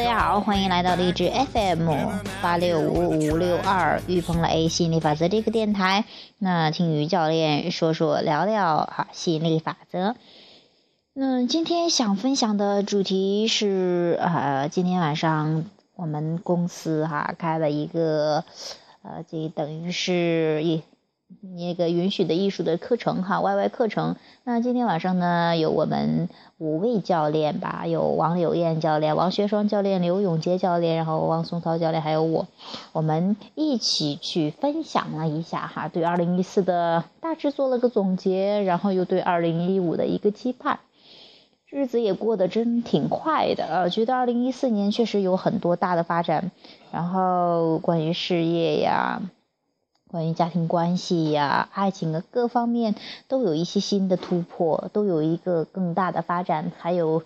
大家好，欢迎来到励志 FM 八六五五六二玉鹏的 A 吸引力法则这个电台。那听于教练说说聊聊哈吸引力法则。那今天想分享的主题是呃，今天晚上我们公司哈开了一个呃，这等于是一。那个允许的艺术的课程哈，Y Y 课程。那今天晚上呢，有我们五位教练吧，有王柳燕教练、王学双教练、刘永杰教练，然后王松涛教练，还有我，我们一起去分享了一下哈，对二零一四的大致做了个总结，然后又对二零一五的一个期盼。日子也过得真挺快的，呃，觉得二零一四年确实有很多大的发展，然后关于事业呀。关于家庭关系呀、爱情的各方面，都有一些新的突破，都有一个更大的发展。还有，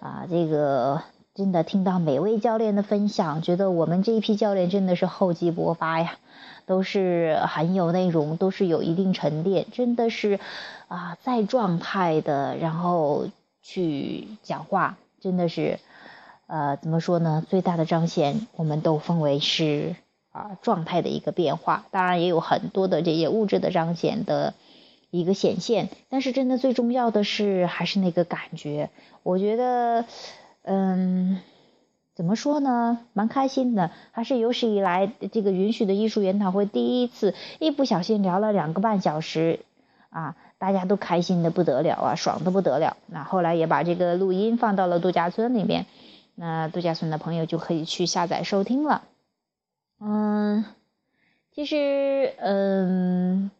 啊，这个真的听到每位教练的分享，觉得我们这一批教练真的是厚积薄发呀，都是很有内容，都是有一定沉淀，真的是啊，在状态的，然后去讲话，真的是，呃，怎么说呢？最大的彰显，我们都分为是。啊，状态的一个变化，当然也有很多的这些物质的彰显的一个显现，但是真的最重要的是还是那个感觉。我觉得，嗯，怎么说呢，蛮开心的，还是有史以来这个允许的艺术研讨会第一次，一不小心聊了两个半小时，啊，大家都开心的不得了啊，爽的不得了。那后来也把这个录音放到了度假村里面，那度假村的朋友就可以去下载收听了。嗯，其实，嗯。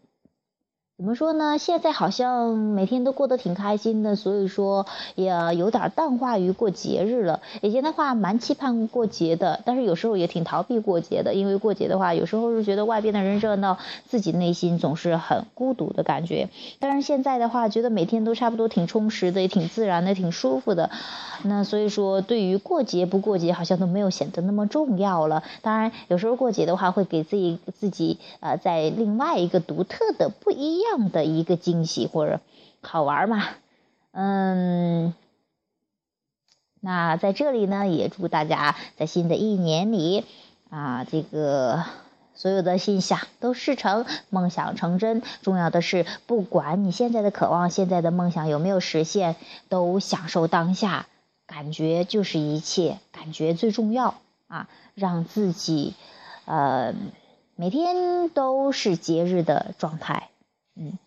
怎么说呢？现在好像每天都过得挺开心的，所以说也有点淡化于过节日了。以前的话蛮期盼过节的，但是有时候也挺逃避过节的，因为过节的话，有时候是觉得外边的人热闹，自己内心总是很孤独的感觉。但是现在的话，觉得每天都差不多挺充实的，也挺自然的，挺舒服的。那所以说，对于过节不过节，好像都没有显得那么重要了。当然，有时候过节的话，会给自己自己呃，在另外一个独特的不一样。样的一个惊喜或者好玩嘛，嗯，那在这里呢，也祝大家在新的一年里啊，这个所有的心想都事成，梦想成真。重要的是，不管你现在的渴望、现在的梦想有没有实现，都享受当下，感觉就是一切，感觉最重要啊！让自己呃每天都是节日的状态。嗯，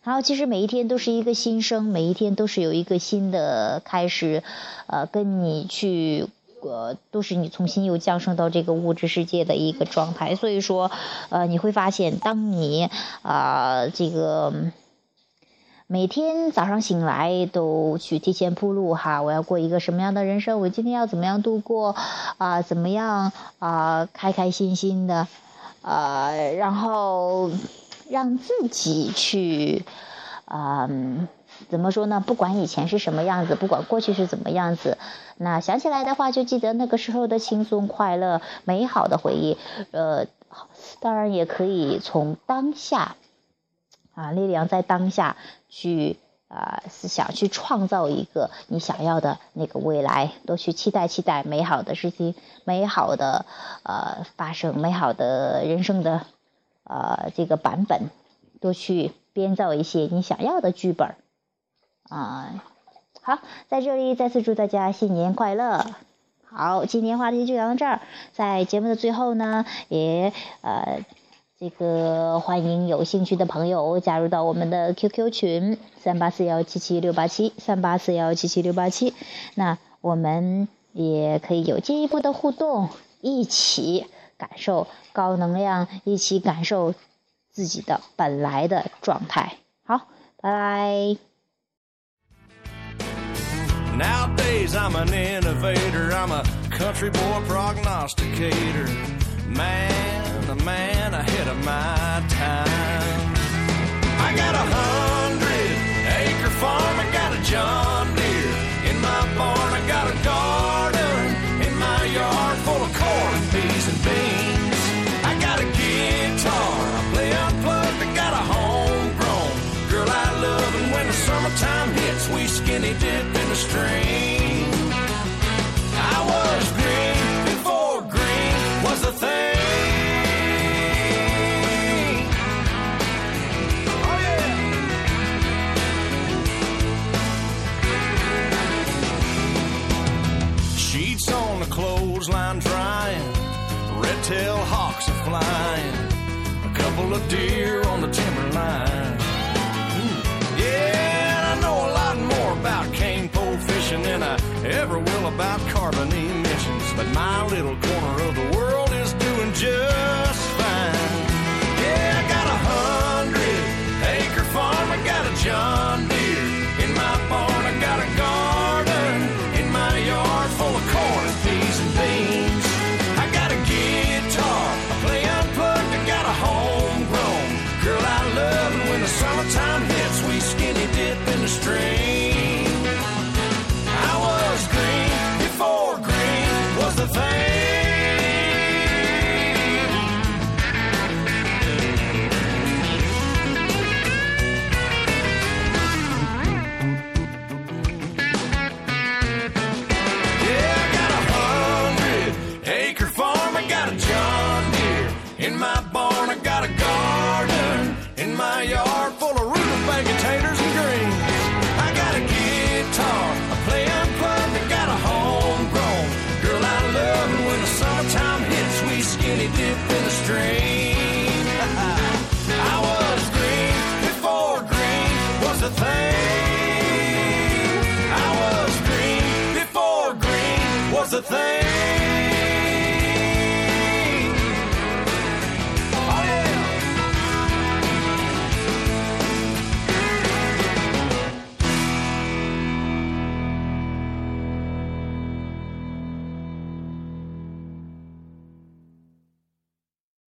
好，其实每一天都是一个新生，每一天都是有一个新的开始，呃，跟你去，呃，都是你重新又降生到这个物质世界的一个状态。所以说，呃，你会发现，当你啊，这个每天早上醒来都去提前铺路哈，我要过一个什么样的人生？我今天要怎么样度过？啊，怎么样啊？开开心心的，啊，然后。让自己去，嗯，怎么说呢？不管以前是什么样子，不管过去是怎么样子，那想起来的话，就记得那个时候的轻松、快乐、美好的回忆。呃，当然也可以从当下，啊，力量在当下去啊，思想去创造一个你想要的那个未来，多去期待、期待美好的事情、美好的呃发生、美好的人生的。呃，这个版本多去编造一些你想要的剧本啊。好，在这里再次祝大家新年快乐。好，今天话题就聊到这儿。在节目的最后呢，也呃，这个欢迎有兴趣的朋友加入到我们的 QQ 群三八四幺七七六八七三八四幺七七六八七。那我们也可以有进一步的互动，一起。感受高能量，一起感受自己的本来的状态。好，拜拜。Nowadays I'm an innovator, I'm a country boy prognosticator. Man, a man dip in the stream. I was green before green was a thing. Oh, yeah. Sheets on the clothesline drying, Red-tailed hawks are flying, a couple of deer on the timberline. information I ever will about carbon emissions. But my little corner of the world The thing.